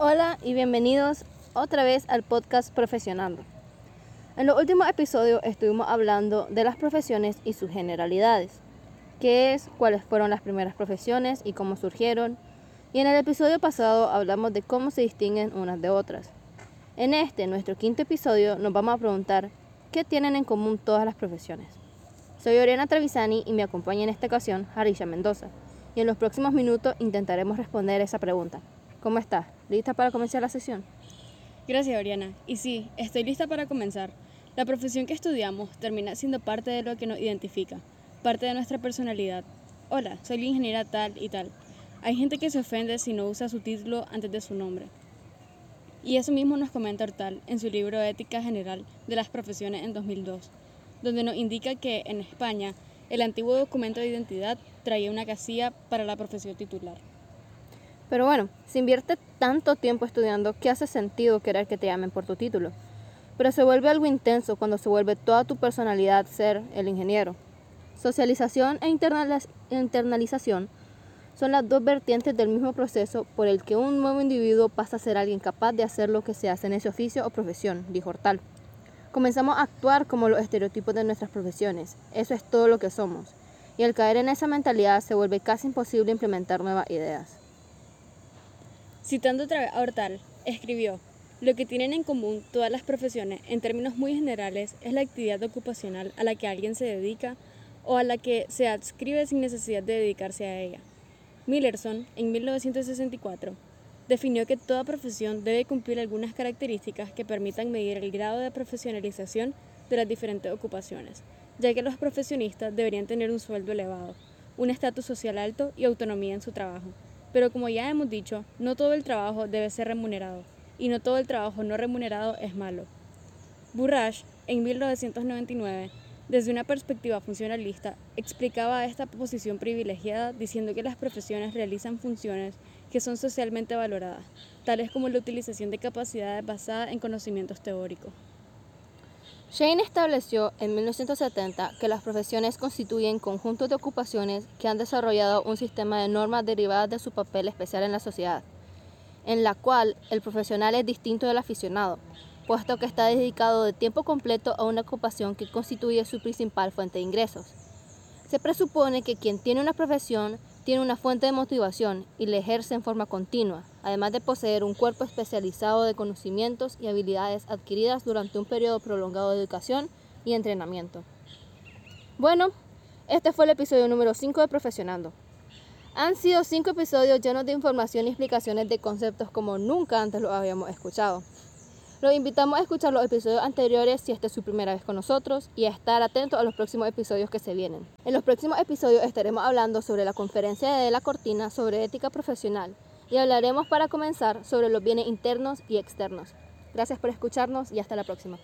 Hola y bienvenidos otra vez al podcast Profesionando. En los últimos episodios estuvimos hablando de las profesiones y sus generalidades, qué es, cuáles fueron las primeras profesiones y cómo surgieron, y en el episodio pasado hablamos de cómo se distinguen unas de otras. En este, nuestro quinto episodio, nos vamos a preguntar qué tienen en común todas las profesiones. Soy Oriana Travisani y me acompaña en esta ocasión Harisha Mendoza, y en los próximos minutos intentaremos responder esa pregunta. ¿Cómo estás? ¿Lista para comenzar la sesión? Gracias, Oriana. Y sí, estoy lista para comenzar. La profesión que estudiamos termina siendo parte de lo que nos identifica, parte de nuestra personalidad. Hola, soy la ingeniera tal y tal. Hay gente que se ofende si no usa su título antes de su nombre. Y eso mismo nos comenta Hortal en su libro Ética General de las Profesiones en 2002, donde nos indica que en España el antiguo documento de identidad traía una casilla para la profesión titular. Pero bueno, si invierte tanto tiempo estudiando, ¿qué hace sentido querer que te llamen por tu título? Pero se vuelve algo intenso cuando se vuelve toda tu personalidad ser el ingeniero. Socialización e internalización son las dos vertientes del mismo proceso por el que un nuevo individuo pasa a ser alguien capaz de hacer lo que se hace en ese oficio o profesión, dijo Hortal. Comenzamos a actuar como los estereotipos de nuestras profesiones, eso es todo lo que somos, y al caer en esa mentalidad se vuelve casi imposible implementar nuevas ideas. Citando otra vez a Hortal, escribió, lo que tienen en común todas las profesiones, en términos muy generales, es la actividad ocupacional a la que alguien se dedica o a la que se adscribe sin necesidad de dedicarse a ella. Millerson, en 1964, definió que toda profesión debe cumplir algunas características que permitan medir el grado de profesionalización de las diferentes ocupaciones, ya que los profesionistas deberían tener un sueldo elevado, un estatus social alto y autonomía en su trabajo. Pero como ya hemos dicho, no todo el trabajo debe ser remunerado y no todo el trabajo no remunerado es malo. Burrage, en 1999, desde una perspectiva funcionalista, explicaba esta posición privilegiada diciendo que las profesiones realizan funciones que son socialmente valoradas, tales como la utilización de capacidades basadas en conocimientos teóricos. Shane estableció en 1970 que las profesiones constituyen conjuntos de ocupaciones que han desarrollado un sistema de normas derivadas de su papel especial en la sociedad, en la cual el profesional es distinto del aficionado, puesto que está dedicado de tiempo completo a una ocupación que constituye su principal fuente de ingresos. Se presupone que quien tiene una profesión tiene una fuente de motivación y la ejerce en forma continua, además de poseer un cuerpo especializado de conocimientos y habilidades adquiridas durante un periodo prolongado de educación y entrenamiento. Bueno, este fue el episodio número 5 de Profesionando. Han sido cinco episodios llenos de información y explicaciones de conceptos como nunca antes los habíamos escuchado. Los invitamos a escuchar los episodios anteriores si esta es su primera vez con nosotros y a estar atentos a los próximos episodios que se vienen. En los próximos episodios estaremos hablando sobre la conferencia de la Cortina sobre ética profesional y hablaremos para comenzar sobre los bienes internos y externos. Gracias por escucharnos y hasta la próxima.